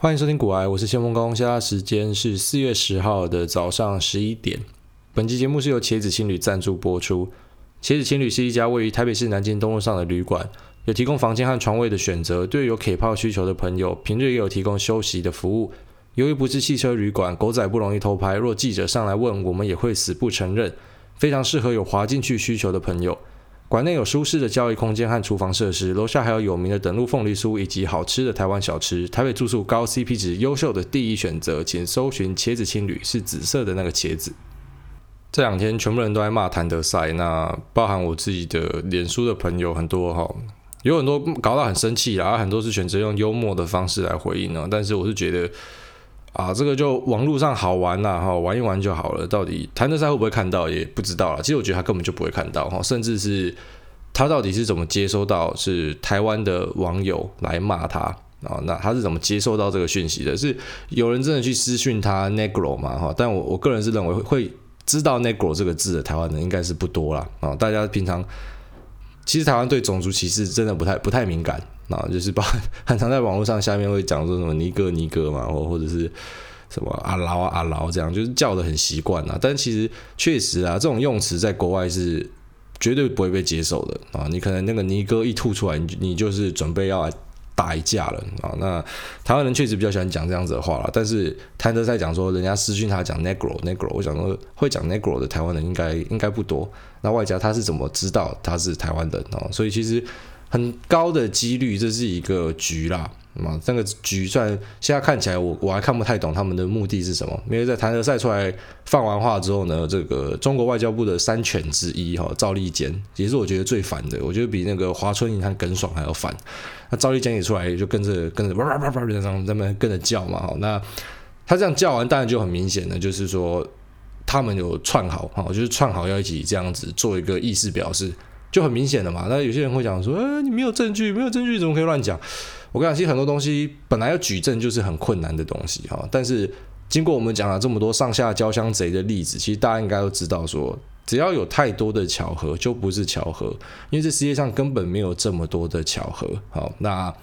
欢迎收听股癌，我是先锋工，现在时间是四月十号的早上十一点。本期节目是由茄子青旅赞助播出。茄子青旅是一家位于台北市南京东路上的旅馆，有提供房间和床位的选择。对于有 K 泡需求的朋友，平日也有提供休息的服务。由于不是汽车旅馆，狗仔不容易偷拍。若记者上来问，我们也会死不承认。非常适合有滑进去需求的朋友。馆内有舒适的交易空间和厨房设施，楼下还有有名的等路凤梨酥以及好吃的台湾小吃。台北住宿高 CP 值，优秀的第一选择，请搜寻茄子青旅，是紫色的那个茄子。这两天全部人都在骂谭德赛，那包含我自己的脸书的朋友很多哈，有很多搞到很生气啦，很多是选择用幽默的方式来回应呢。但是我是觉得。啊，这个就网络上好玩呐，哈，玩一玩就好了。到底谭德赛会不会看到，也不知道了。其实我觉得他根本就不会看到，哈，甚至是他到底是怎么接收到是台湾的网友来骂他啊？那他是怎么接收到这个讯息的？是有人真的去私讯他 Negro 吗？哈，但我我个人是认为会知道 Negro 这个字的台湾人应该是不多啦。啊。大家平常其实台湾对种族歧视真的不太不太敏感。啊，就是把很常在网络上下面会讲说什么尼哥尼哥嘛，或或者是什么阿劳阿劳这样，就是叫的很习惯啊。但其实确实啊，这种用词在国外是绝对不会被接受的啊。你可能那个尼哥一吐出来，你你就是准备要来打一架了啊。那台湾人确实比较喜欢讲这样子的话了。但是谭德在讲说，人家私讯他讲 negro negro，我想说会讲 negro 的台湾人应该应该不多。那外加他是怎么知道他是台湾人啊？所以其实。很高的几率，这是一个局啦，啊，那个局算现在看起来我我还看不太懂他们的目的是什么。因为在谭德赛出来放完话之后呢，这个中国外交部的三犬之一哈赵立坚也是我觉得最烦的，我觉得比那个华春莹和耿爽还要烦。那赵立坚也出来就跟着跟着叭叭叭叭这样在那跟着叫嘛，好，那他这样叫完，当然就很明显的，就是说他们有串好哈，就是串好要一起这样子做一个意思表示。就很明显的嘛，那有些人会讲说，呃，你没有证据，没有证据，怎么可以乱讲？我跟你讲，其实很多东西本来要举证就是很困难的东西哈。但是经过我们讲了这么多上下交相贼的例子，其实大家应该都知道说，只要有太多的巧合，就不是巧合，因为这世界上根本没有这么多的巧合。好，那。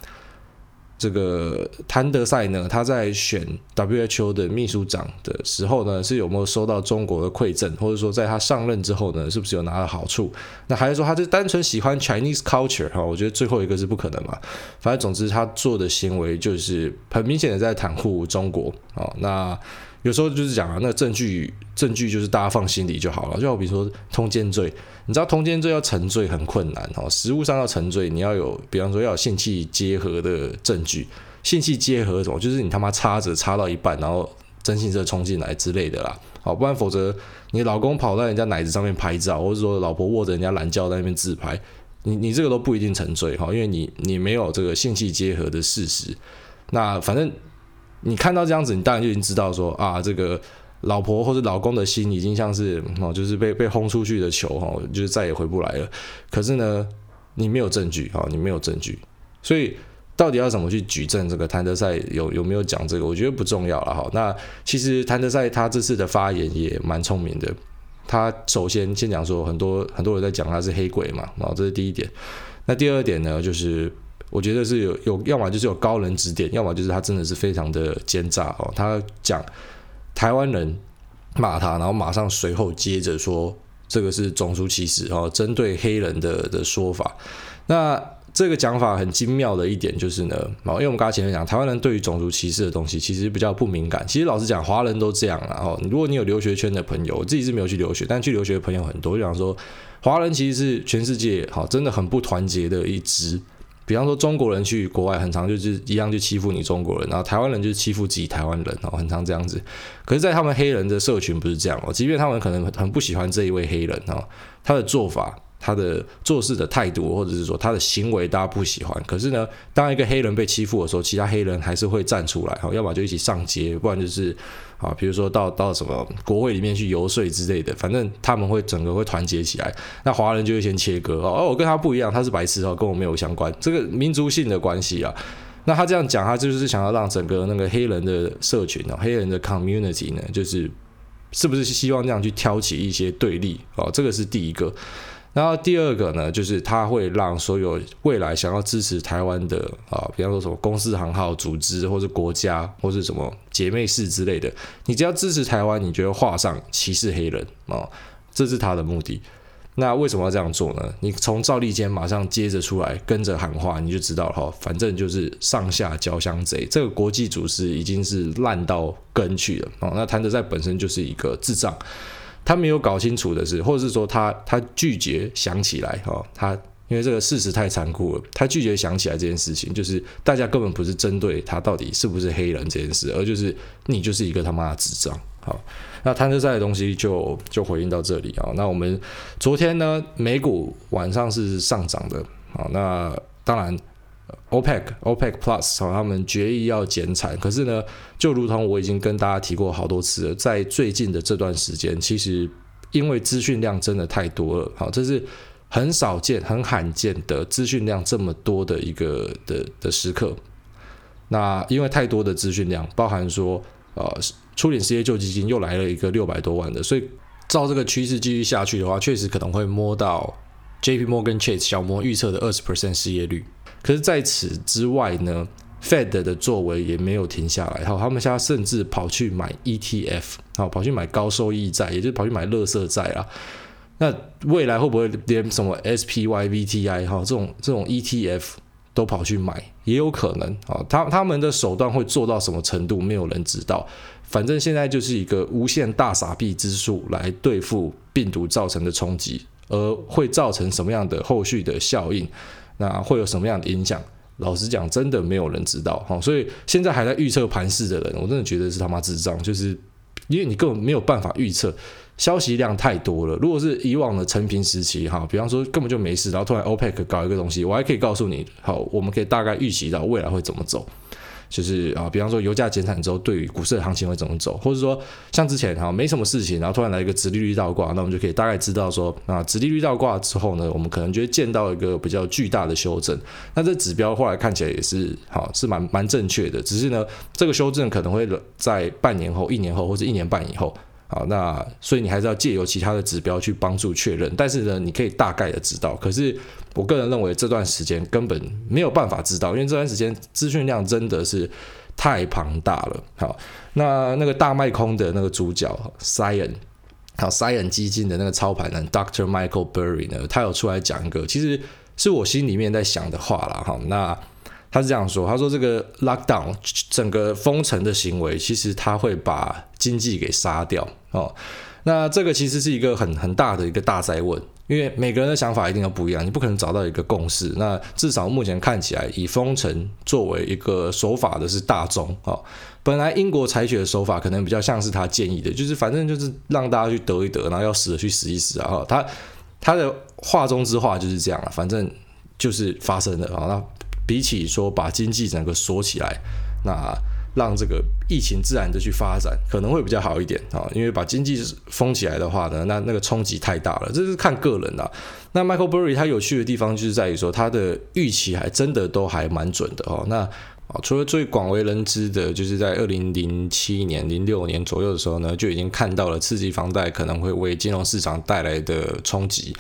这个谭德赛呢，他在选 WHO 的秘书长的时候呢，是有没有收到中国的馈赠，或者说在他上任之后呢，是不是有拿到好处？那还是说他是单纯喜欢 Chinese culture 哈？我觉得最后一个是不可能嘛。反正总之他做的行为就是很明显的在袒护中国啊。那。有时候就是讲啊，那证据证据就是大家放心里就好了。就好比说通奸罪，你知道通奸罪要成罪很困难哦，实务上要成罪，你要有，比方说要有性器结合的证据，性器结合什么，就是你他妈插着插到一半，然后征信社冲进来之类的啦。好，不然否则你老公跑到人家奶子上面拍照，或者说老婆握着人家懒觉在那边自拍，你你这个都不一定成罪哈，因为你你没有这个性器结合的事实。那反正。你看到这样子，你当然就已经知道说啊，这个老婆或者老公的心已经像是哦，就是被被轰出去的球哈，就是再也回不来了。可是呢，你没有证据啊，你没有证据，所以到底要怎么去举证？这个谭德赛有有没有讲这个？我觉得不重要了哈。那其实谭德赛他这次的发言也蛮聪明的。他首先先讲说，很多很多人在讲他是黑鬼嘛，然后，这是第一点。那第二点呢，就是。我觉得是有有，要么就是有高人指点，要么就是他真的是非常的奸诈哦。他讲台湾人骂他，然后马上随后接着说这个是种族歧视哦，针对黑人的的说法。那这个讲法很精妙的一点就是呢，哦，因为我们刚才前面讲，台湾人对于种族歧视的东西其实比较不敏感。其实老实讲，华人都这样啦。哦，如果你有留学圈的朋友，我自己是没有去留学，但去留学的朋友很多，就想说华人其实是全世界好真的很不团结的一支。比方说中国人去国外很常就是一样就欺负你中国人，然后台湾人就是欺负自己台湾人哦，很常这样子。可是，在他们黑人的社群不是这样哦，即便他们可能很不喜欢这一位黑人哦，他的做法。他的做事的态度，或者是说他的行为，大家不喜欢。可是呢，当一个黑人被欺负的时候，其他黑人还是会站出来，哈，要么就一起上街，不然就是啊，比如说到到什么国会里面去游说之类的，反正他们会整个会团结起来。那华人就会先切割哦，而我跟他不一样，他是白痴哦，跟我没有相关，这个民族性的关系啊。那他这样讲，他就是想要让整个那个黑人的社群哦，黑人的 community 呢，就是是不是希望这样去挑起一些对立哦，这个是第一个。然后第二个呢，就是它会让所有未来想要支持台湾的啊，比方说什么公司行号组织，或是国家，或是什么姐妹市之类的，你只要支持台湾，你就会画上歧视黑人啊，这是他的目的。那为什么要这样做呢？你从赵立坚马上接着出来跟着喊话，你就知道了哈。反正就是上下交相贼，这个国际组织已经是烂到根去了哦。那谭德赛本身就是一个智障。他没有搞清楚的是，或者是说他他拒绝想起来哈，他因为这个事实太残酷了，他拒绝想起来这件事情，就是大家根本不是针对他到底是不是黑人这件事，而就是你就是一个他妈的智障。好，那谭德塞的东西就就回应到这里啊。那我们昨天呢，美股晚上是上涨的，好，那当然。OPEC、OPEC Plus 他们决议要减产，可是呢，就如同我已经跟大家提过好多次了，在最近的这段时间，其实因为资讯量真的太多了，好，这是很少见、很罕见的资讯量这么多的一个的的时刻。那因为太多的资讯量，包含说，呃，初领失业救济金又来了一个六百多万的，所以照这个趋势继续下去的话，确实可能会摸到 JP Morgan Chase 小摩预测的二十 percent 失业率。可是，在此之外呢，Fed 的作为也没有停下来。好，他们现在甚至跑去买 ETF，好，跑去买高收益债，也就是跑去买垃圾债啊。那未来会不会连什么 SPY、VTI 哈这种这种 ETF 都跑去买？也有可能啊。他他们的手段会做到什么程度，没有人知道。反正现在就是一个无限大傻币之术来对付病毒造成的冲击，而会造成什么样的后续的效应？那会有什么样的影响？老实讲，真的没有人知道哈。所以现在还在预测盘势的人，我真的觉得是他妈智障，就是因为你根本没有办法预测，消息量太多了。如果是以往的陈平时期哈，比方说根本就没事，然后突然 OPEC 搞一个东西，我还可以告诉你，好，我们可以大概预期到未来会怎么走。就是啊，比方说油价减产之后，对于股市的行情会怎么走，或者说像之前哈没什么事情，然后突然来一个直利率倒挂，那我们就可以大概知道说啊，直利率倒挂之后呢，我们可能就会见到一个比较巨大的修正。那这指标后来看起来也是好，是蛮蛮正确的，只是呢，这个修正可能会在半年后、一年后或者一年半以后。好，那所以你还是要借由其他的指标去帮助确认，但是呢，你可以大概的知道。可是我个人认为这段时间根本没有办法知道，因为这段时间资讯量真的是太庞大了。好，那那个大卖空的那个主角 sion 好 sion 基金的那个操盘人 Dr. Michael Burry 呢，他有出来讲一个，其实是我心里面在想的话了。哈，那。他是这样说：“他说这个 lockdown 整个封城的行为，其实他会把经济给杀掉哦。那这个其实是一个很很大的一个大灾问，因为每个人的想法一定都不一样，你不可能找到一个共识。那至少目前看起来，以封城作为一个手法的是大众哦。本来英国采取的手法可能比较像是他建议的，就是反正就是让大家去得一得，然后要死的去死一死啊。他他的话中之话就是这样了，反正就是发生了啊。那比起说把经济整个锁起来，那让这个疫情自然的去发展，可能会比较好一点啊。因为把经济封起来的话呢，那那个冲击太大了，这是看个人的。那 Michael Burry 他有趣的地方就是在于说，他的预期还真的都还蛮准的哦。那啊，除了最广为人知的，就是在二零零七年、零六年左右的时候呢，就已经看到了刺激房贷可能会为金融市场带来的冲击。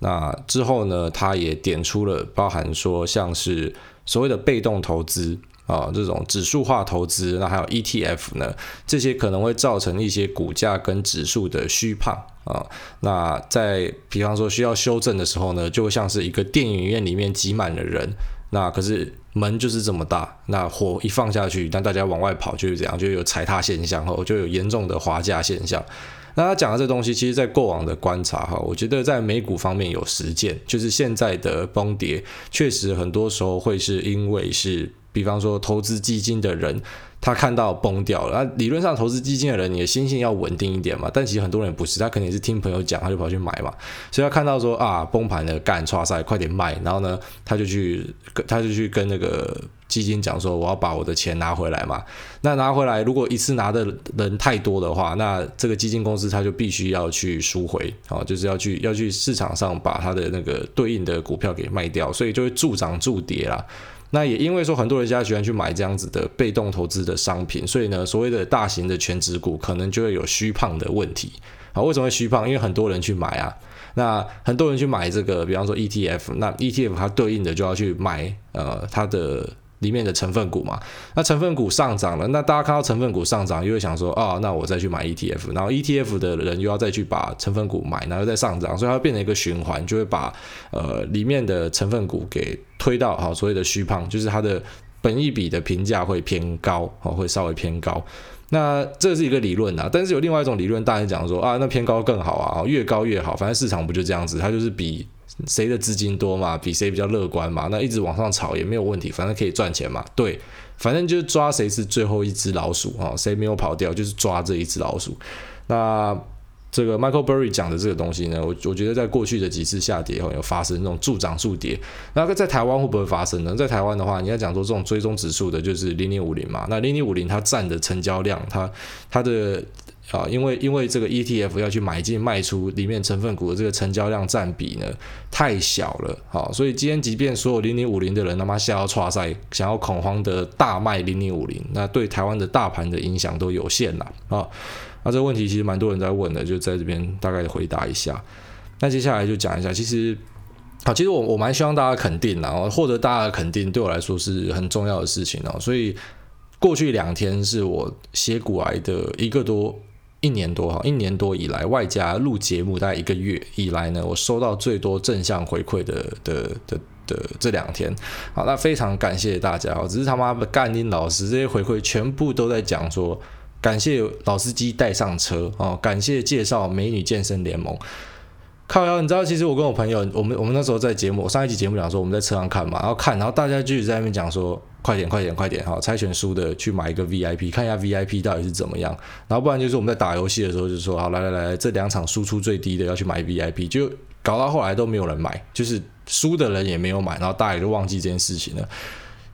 那之后呢，他也点出了包含说像是所谓的被动投资啊，这种指数化投资，那还有 ETF 呢，这些可能会造成一些股价跟指数的虚胖啊。那在比方说需要修正的时候呢，就像是一个电影院里面挤满了人，那可是门就是这么大，那火一放下去，当大家往外跑就是这样，就有踩踏现象后，就有严重的滑价现象。那他讲的这东西，其实，在过往的观察哈，我觉得在美股方面有实践，就是现在的崩跌，确实很多时候会是因为是，比方说投资基金的人。他看到崩掉了，那理论上投资基金的人，你的心性要稳定一点嘛。但其实很多人不是，他肯定是听朋友讲，他就跑去买嘛。所以他看到说啊，崩盘了，干，唰塞，快点卖。然后呢，他就去，他就去跟那个基金讲说，我要把我的钱拿回来嘛。那拿回来，如果一次拿的人太多的话，那这个基金公司他就必须要去赎回，啊，就是要去要去市场上把他的那个对应的股票给卖掉，所以就会助涨助跌啦。那也因为说很多人家喜欢去买这样子的被动投资的商品，所以呢，所谓的大型的全值股可能就会有虚胖的问题。好，为什么会虚胖？因为很多人去买啊。那很多人去买这个，比方说 ETF，那 ETF 它对应的就要去买呃它的里面的成分股嘛。那成分股上涨了，那大家看到成分股上涨，又会想说啊、那我再去买 ETF，然后 ETF 的人又要再去把成分股买，然后再上涨，所以它变成一个循环，就会把呃里面的成分股给推到好所谓的虚胖，就是它的本益比的评价会偏高，哦，会稍微偏高。那这是一个理论啊，但是有另外一种理论，大家讲说啊，那偏高更好啊，越高越好，反正市场不就这样子，它就是比谁的资金多嘛，比谁比较乐观嘛，那一直往上炒也没有问题，反正可以赚钱嘛，对，反正就是抓谁是最后一只老鼠啊，谁没有跑掉，就是抓这一只老鼠，那。这个 Michael Burry 讲的这个东西呢，我我觉得在过去的几次下跌后有发生那种助涨助跌，那在台湾会不会发生呢？在台湾的话，你要讲说这种追踪指数的，就是零零五零嘛。那零零五零它占的成交量，它它的啊，因为因为这个 ETF 要去买进卖出里面成分股的这个成交量占比呢太小了，好，所以今天即便所有零零五零的人他妈下要剉赛，想要恐慌的大卖零零五零，那对台湾的大盘的影响都有限了啊。那这个问题其实蛮多人在问的，就在这边大概回答一下。那接下来就讲一下，其实，好，其实我我蛮希望大家肯定，然后获得大家的肯定，对我来说是很重要的事情哦。所以过去两天是我写股癌的一个多一年多哈，一年多以来，外加录节目大概一个月以来呢，我收到最多正向回馈的的的的这两天。好，那非常感谢大家哦，只是他妈的干林老师这些回馈全部都在讲说。感谢老司机带上车哦，感谢介绍美女健身联盟。靠腰，你知道，其实我跟我朋友，我们我们那时候在节目，我上一集节目讲说我们在车上看嘛，然后看，然后大家就在那边讲说，快点快点快点，好，猜拳输的去买一个 VIP，看一下 VIP 到底是怎么样。然后不然就是我们在打游戏的时候就说，好，来来来，这两场输出最低的要去买 VIP，就搞到后来都没有人买，就是输的人也没有买，然后大家也就忘记这件事情了。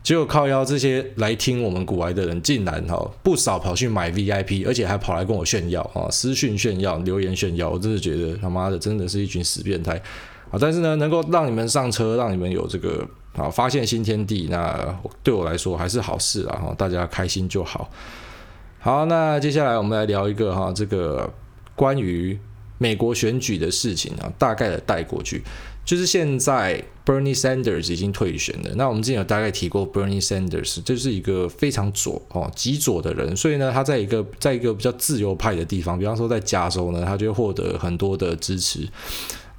结果靠邀这些来听我们古玩的人，竟然哈不少跑去买 VIP，而且还跑来跟我炫耀啊，私讯炫耀、留言炫耀，我真的觉得他妈的真的是一群死变态啊！但是呢，能够让你们上车，让你们有这个啊发现新天地，那对我来说还是好事啊！大家开心就好。好，那接下来我们来聊一个哈这个关于美国选举的事情啊，大概的带过去。就是现在，Bernie Sanders 已经退选了。那我们之前有大概提过，Bernie Sanders 就是一个非常左哦，极左的人。所以呢，他在一个在一个比较自由派的地方，比方说在加州呢，他就会获得很多的支持。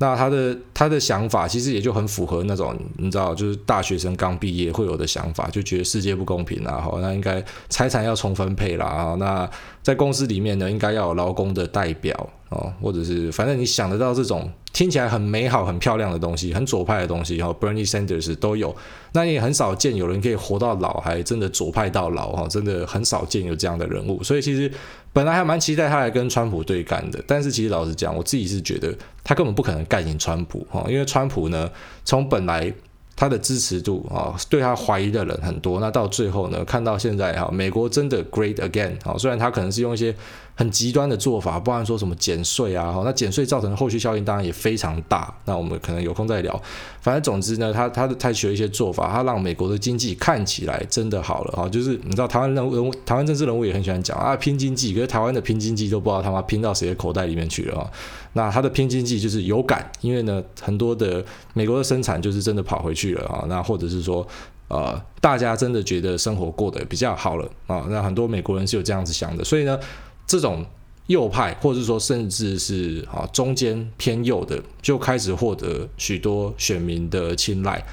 那他的他的想法其实也就很符合那种你知道，就是大学生刚毕业会有的想法，就觉得世界不公平啊，好，那应该财产要重分配啦啊。那在公司里面呢，应该要有劳工的代表哦，或者是反正你想得到这种。听起来很美好、很漂亮的东西，很左派的东西，哈，Bernie Sanders 都有。那也很少见有人可以活到老，还真的左派到老，哈，真的很少见有这样的人物。所以其实本来还蛮期待他来跟川普对干的，但是其实老实讲，我自己是觉得他根本不可能干赢川普，哈，因为川普呢，从本来。他的支持度啊，对他怀疑的人很多。那到最后呢，看到现在哈，美国真的 great again 啊。虽然他可能是用一些很极端的做法，不然说什么减税啊，哈，那减税造成的后续效应当然也非常大。那我们可能有空再聊。反正总之呢，他他的采取了一些做法，他让美国的经济看起来真的好了哈。就是你知道台湾人物，台湾政治人物也很喜欢讲啊，拼经济，可是台湾的拼经济都不知道他妈拼到谁的口袋里面去了啊。那他的拼经济就是有感，因为呢，很多的美国的生产就是真的跑回去啊。那或者是说，呃，大家真的觉得生活过得比较好了啊。那很多美国人是有这样子想的，所以呢，这种右派或者说甚至是啊中间偏右的，就开始获得许多选民的青睐。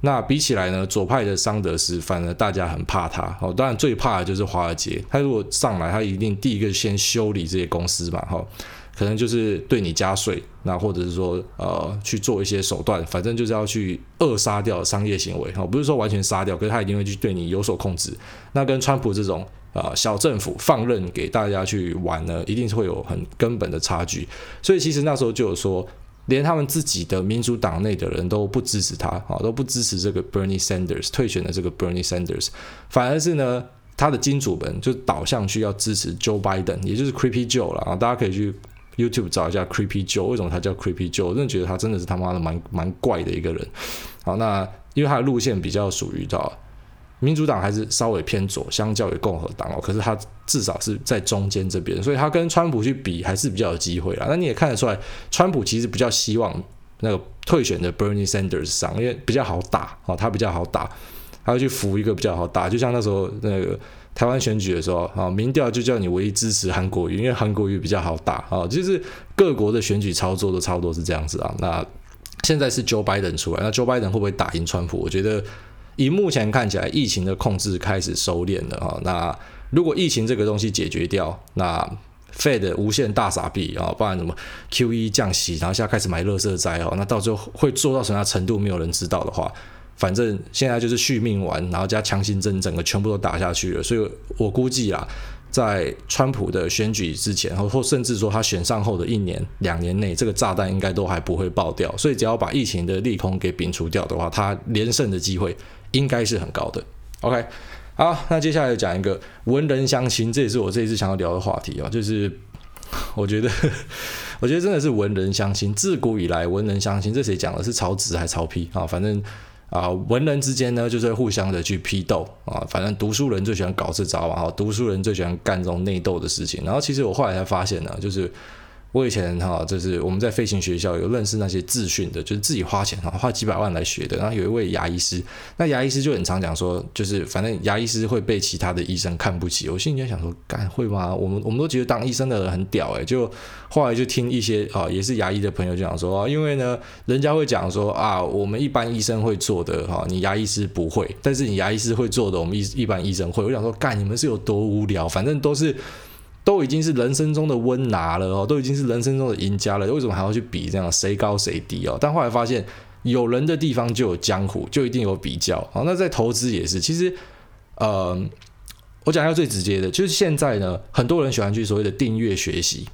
那比起来呢，左派的桑德斯反而大家很怕他。哦，当然最怕的就是华尔街，他如果上来，他一定第一个先修理这些公司嘛，哈。可能就是对你加税，那或者是说呃去做一些手段，反正就是要去扼杀掉商业行为哈，不是说完全杀掉，可是他一定会去对你有所控制。那跟川普这种啊、小政府放任给大家去玩呢，一定是会有很根本的差距。所以其实那时候就有说，连他们自己的民主党内的人都不支持他啊，都不支持这个 Bernie Sanders 退选的这个 Bernie Sanders，反而是呢他的金主们就导向去要支持 Joe Biden，也就是 Creepy Joe 了啊，大家可以去。YouTube 找一下 Creepy Joe，为什么他叫 Creepy Joe？我真的觉得他真的是他妈的蛮蛮怪的一个人。好，那因为他的路线比较属于到民主党还是稍微偏左，相较于共和党哦。可是他至少是在中间这边，所以他跟川普去比还是比较有机会啦。那你也看得出来，川普其实比较希望那个退选的 Bernie Sanders 上，因为比较好打哦，他比较好打，他会去扶一个比较好打。就像那时候那个台湾选举的时候啊，民调就叫你唯一支持韩国瑜，因为韩国瑜比较好打啊。就是各国的选举操作都差不多是这样子啊。那现在是 Joe Biden 出来，那 Joe Biden 会不会打赢川普？我觉得。以目前看起来，疫情的控制开始收敛了啊。那如果疫情这个东西解决掉，那 Fed 无限大傻币啊，不然什么 QE 降息，然后现在开始买垃圾债哦，那到最后会做到什么程度，没有人知道的话，反正现在就是续命丸，然后加强心针，整个全部都打下去了。所以我估计啦。在川普的选举之前，或甚至说他选上后的一年、两年内，这个炸弹应该都还不会爆掉。所以只要把疫情的利空给摒除掉的话，他连胜的机会应该是很高的。OK，好，那接下来讲一个文人相亲，这也是我这一次想要聊的话题啊，就是我觉得，我觉得真的是文人相亲，自古以来文人相亲，这谁讲的？是曹植还是曹丕啊？反正。啊，文人之间呢，就是互相的去批斗啊，反正读书人最喜欢搞这招啊，读书人最喜欢干这种内斗的事情。然后其实我后来才发现呢，就是。我以前哈，就是我们在飞行学校有认识那些自训的，就是自己花钱哈，花几百万来学的。然后有一位牙医师，那牙医师就很常讲说，就是反正牙医师会被其他的医生看不起。我心里就想说，干会吗？我们我们都觉得当医生的人很屌诶。就后来就听一些啊，也是牙医的朋友讲说，因为呢，人家会讲说啊，我们一般医生会做的哈，你牙医师不会，但是你牙医师会做的，我们一一般医生会。我想说，干你们是有多无聊？反正都是。都已经是人生中的温拿了哦，都已经是人生中的赢家了，为什么还要去比这样谁高谁低哦？但后来发现，有人的地方就有江湖，就一定有比较。好，那在投资也是，其实，呃，我讲一下最直接的，就是现在呢，很多人喜欢去所谓的订阅学习，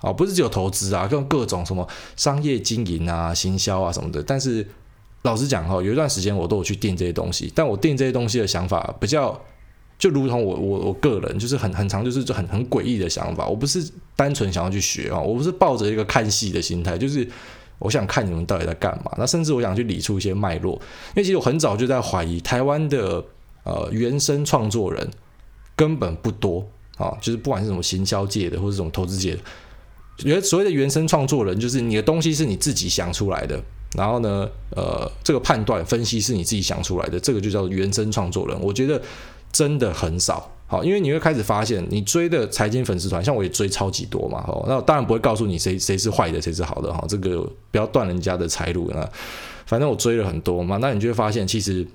啊，不是只有投资啊，跟各种什么商业经营啊、行销啊什么的。但是老实讲哈，有一段时间我都有去订这些东西，但我订这些东西的想法比较。就如同我我我个人就是很很常就是就很很诡异的想法，我不是单纯想要去学啊，我不是抱着一个看戏的心态，就是我想看你们到底在干嘛。那甚至我想去理出一些脉络，因为其实我很早就在怀疑台湾的呃原生创作人根本不多啊，就是不管是什么行销界的或者这种投资界的，原所谓的原生创作人，就是你的东西是你自己想出来的，然后呢呃这个判断分析是你自己想出来的，这个就叫原生创作人。我觉得。真的很少，好，因为你会开始发现，你追的财经粉丝团，像我也追超级多嘛，好，那我当然不会告诉你谁谁是坏的，谁是好的，哈，这个不要断人家的财路，啊反正我追了很多嘛，那你就会发现，其实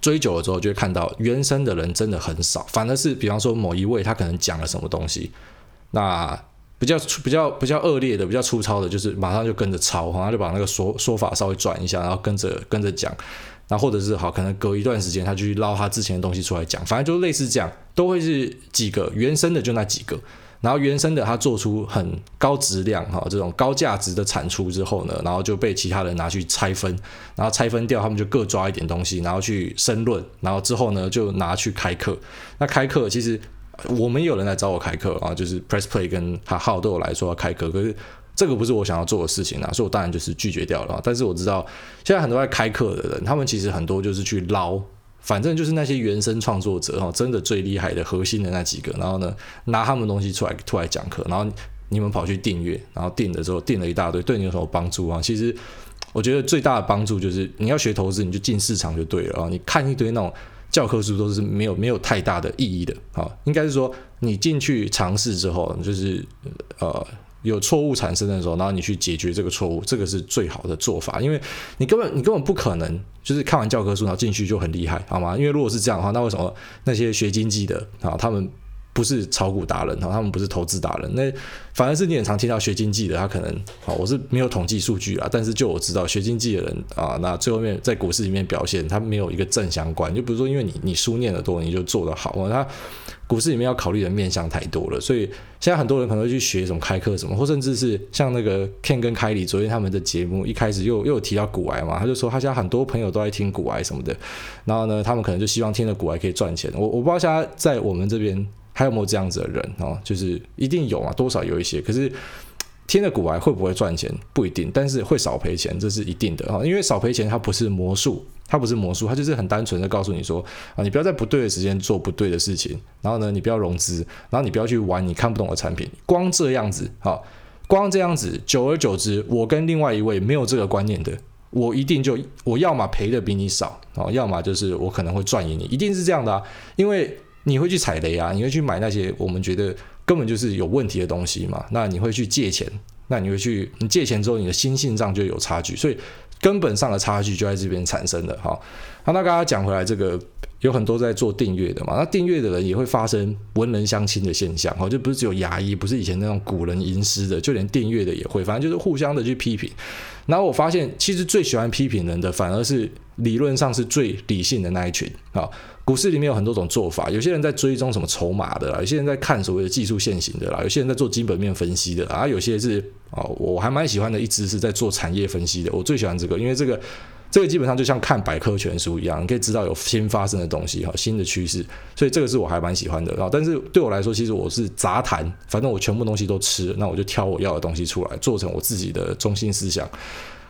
追久了之后，就会看到原生的人真的很少，反而是比方说某一位他可能讲了什么东西，那比较比较比较恶劣的、比较粗糙的，就是马上就跟着抄，然后就把那个说说法稍微转一下，然后跟着跟着讲。那或者是好，可能隔一段时间他就去捞他之前的东西出来讲，反正就类似这样，都会是几个原生的就那几个，然后原生的他做出很高质量哈这种高价值的产出之后呢，然后就被其他人拿去拆分，然后拆分掉，他们就各抓一点东西，然后去申论，然后之后呢就拿去开课。那开课其实我们有人来找我开课啊，就是 Press Play 跟哈号都有来说要开课，可是。这个不是我想要做的事情啊，所以我当然就是拒绝掉了。但是我知道现在很多在开课的人，他们其实很多就是去捞，反正就是那些原生创作者哈，真的最厉害的核心的那几个，然后呢拿他们东西出来出来讲课，然后你们跑去订阅，然后订的时候订了一大堆，对你有什么帮助啊？其实我觉得最大的帮助就是你要学投资，你就进市场就对了啊。你看一堆那种教科书都是没有没有太大的意义的啊，应该是说你进去尝试之后，就是呃。有错误产生的时候，然后你去解决这个错误，这个是最好的做法，因为你根本你根本不可能就是看完教科书然后进去就很厉害，好吗？因为如果是这样的话，那为什么那些学经济的啊，他们不是炒股达人，他们不是投资达人，那反而是你很常听到学经济的，他可能啊，我是没有统计数据啊，但是就我知道学经济的人啊，那最后面在股市里面表现，他没有一个正相关，就比如说因为你你书念得多，你就做得好，他股市里面要考虑的面向太多了，所以现在很多人可能会去学什么开课什么，或甚至是像那个 Ken 跟凯里昨天他们的节目一开始又又有提到股癌嘛，他就说他现在很多朋友都在听股癌什么的，然后呢，他们可能就希望听了股癌可以赚钱，我我不知道现在在我们这边。还有没有这样子的人哦？就是一定有啊，多少有一些。可是听了股来会不会赚钱？不一定，但是会少赔钱这是一定的。哈，因为少赔钱它不是魔术，它不是魔术，它就是很单纯的告诉你说啊，你不要在不对的时间做不对的事情，然后呢，你不要融资，然后你不要去玩你看不懂的产品，光这样子哈，光这样子，久而久之，我跟另外一位没有这个观念的，我一定就我要么赔的比你少啊，要么就是我可能会赚赢你，一定是这样的啊，因为你会去踩雷啊，你会去买那些我们觉得。根本就是有问题的东西嘛，那你会去借钱，那你会去，你借钱之后，你的心性上就有差距，所以根本上的差距就在这边产生的。哈，那刚刚讲回来，这个有很多在做订阅的嘛，那订阅的人也会发生文人相亲的现象，哈，就不是只有牙医，不是以前那种古人吟诗的，就连订阅的也会，反正就是互相的去批评。然后我发现，其实最喜欢批评人的，反而是理论上是最理性的那一群啊。股市里面有很多种做法，有些人在追踪什么筹码的啦，有些人在看所谓的技术线型的啦，有些人在做基本面分析的，啊，有些是哦，我还蛮喜欢的一支是在做产业分析的，我最喜欢这个，因为这个这个基本上就像看百科全书一样，你可以知道有新发生的东西哈，新的趋势，所以这个是我还蛮喜欢的啊。但是对我来说，其实我是杂谈，反正我全部东西都吃，那我就挑我要的东西出来，做成我自己的中心思想。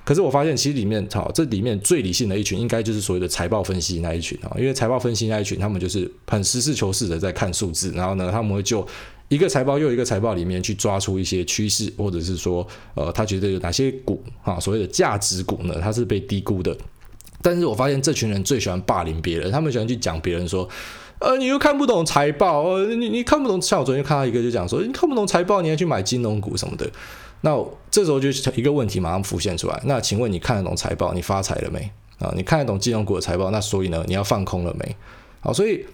可是我发现，其实里面，好，这里面最理性的一群，应该就是所谓的财报分析那一群啊。因为财报分析那一群，他们就是很实事求是的在看数字，然后呢，他们会就一个财报又一个财报里面去抓出一些趋势，或者是说，呃，他觉得有哪些股啊，所谓的价值股呢，它是被低估的。但是我发现这群人最喜欢霸凌别人，他们喜欢去讲别人说，呃，你又看不懂财报，呃，你你看不懂，像我昨天看到一个就讲说，你看不懂财报，你还去买金融股什么的。那这时候就一个问题马上浮现出来。那请问你看得懂财报，你发财了没？啊，你看得懂金融股的财报，那所以呢，你要放空了没？好，所以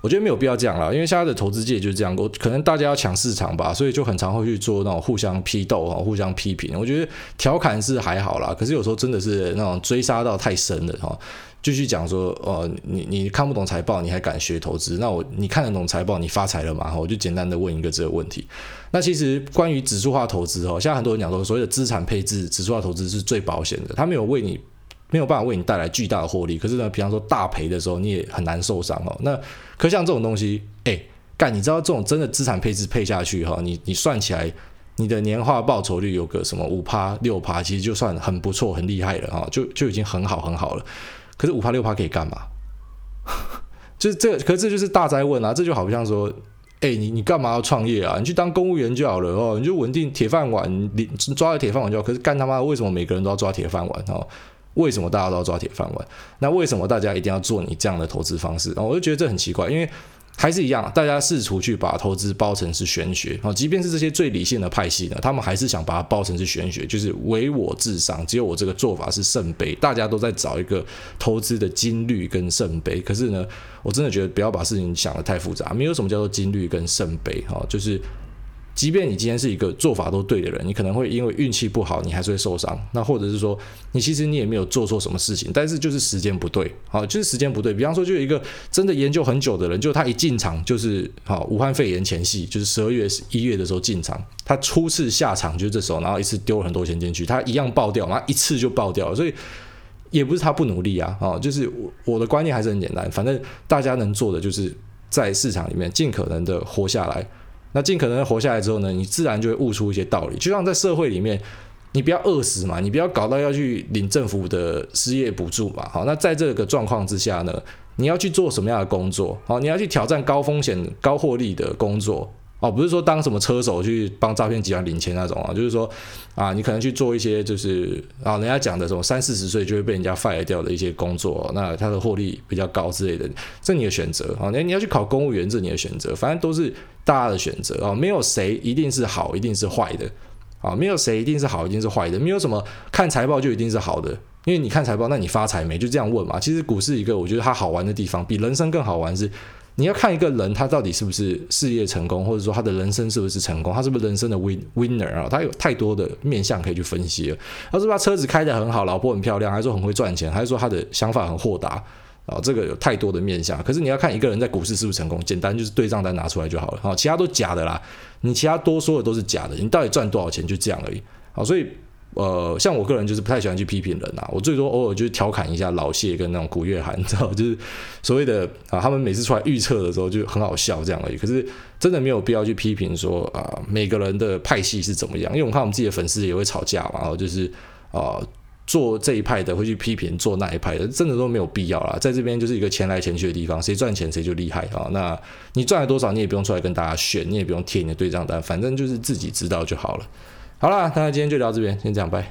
我觉得没有必要这样了，因为现在的投资界就是这样，我可能大家要抢市场吧，所以就很常会去做那种互相批斗啊，互相批评。我觉得调侃是还好啦，可是有时候真的是那种追杀到太深了哈。继续讲说，哦，你你看不懂财报，你还敢学投资？那我你看得懂财报，你发财了吗？我就简单的问一个这个问题。那其实关于指数化投资，哈，现在很多人讲说，所谓的资产配置，指数化投资是最保险的，它没有为你没有办法为你带来巨大的获利。可是呢，比方说大赔的时候，你也很难受伤哦。那可像这种东西，哎，干，你知道这种真的资产配置配下去哈，你你算起来，你的年化报酬率有个什么五趴六趴，其实就算很不错很厉害了哈，就就已经很好很好了。可是五趴六趴可以干嘛？就是这，可是这就是大灾问啊！这就好像说，哎、你你干嘛要创业啊？你去当公务员就好了哦，你就稳定铁饭碗，你抓了铁饭碗就好。可是干他妈，为什么每个人都要抓铁饭碗哦？为什么大家都要抓铁饭碗？那为什么大家一定要做你这样的投资方式？我就觉得这很奇怪，因为。还是一样，大家试图去把投资包成是玄学，好，即便是这些最理性的派系呢，他们还是想把它包成是玄学，就是唯我至上，只有我这个做法是圣杯，大家都在找一个投资的金律跟圣杯。可是呢，我真的觉得不要把事情想得太复杂，没有什么叫做金律跟圣杯，哈，就是。即便你今天是一个做法都对的人，你可能会因为运气不好，你还是会受伤。那或者是说，你其实你也没有做错什么事情，但是就是时间不对，好，就是时间不对。比方说，就有一个真的研究很久的人，就他一进场就是好，武汉肺炎前夕，就是十二月、一月的时候进场，他初次下场就是这时候，然后一次丢了很多钱进去，他一样爆掉，然后一次就爆掉了。所以也不是他不努力啊，啊，就是我我的观念还是很简单，反正大家能做的就是在市场里面尽可能的活下来。那尽可能活下来之后呢，你自然就会悟出一些道理。就像在社会里面，你不要饿死嘛，你不要搞到要去领政府的失业补助嘛。好，那在这个状况之下呢，你要去做什么样的工作？好，你要去挑战高风险高获利的工作。哦，不是说当什么车手去帮诈骗集团领钱那种啊，就是说啊，你可能去做一些就是啊，人家讲的什么三四十岁就会被人家 fire 掉的一些工作，那他的获利比较高之类的，这你的选择啊，你你要去考公务员，这你的选择，反正都是大家的选择啊，没有谁一定是好，一定是坏的啊，没有谁一定是好，一定是坏的，没有什么看财报就一定是好的，因为你看财报，那你发财没？就这样问嘛。其实股市一个我觉得它好玩的地方，比人生更好玩是。你要看一个人，他到底是不是事业成功，或者说他的人生是不是成功，他是不是人生的 win winner 啊？他有太多的面向可以去分析了。他是不是车子开得很好，老婆很漂亮，还是说很会赚钱，还是说他的想法很豁达啊？这个有太多的面向。可是你要看一个人在股市是不是成功，简单就是对账单拿出来就好了。好，其他都假的啦，你其他多说的都是假的。你到底赚多少钱就这样而已。好，所以呃，像我个人就是不太喜欢去批评人啊，我最多偶尔就是调侃一下老谢跟那种古月涵，你知道，就是所谓的啊，他们每次出来预测的时候就很好笑这样而已。可是真的没有必要去批评说啊，每个人的派系是怎么样，因为我看我们自己的粉丝也会吵架嘛，然后就是啊，做这一派的会去批评做那一派的，真的都没有必要啦。在这边就是一个钱来钱去的地方，谁赚钱谁就厉害啊。那你赚了多少，你也不用出来跟大家炫，你也不用贴你的对账单，反正就是自己知道就好了。好啦，那今天就聊这边，先这样，拜。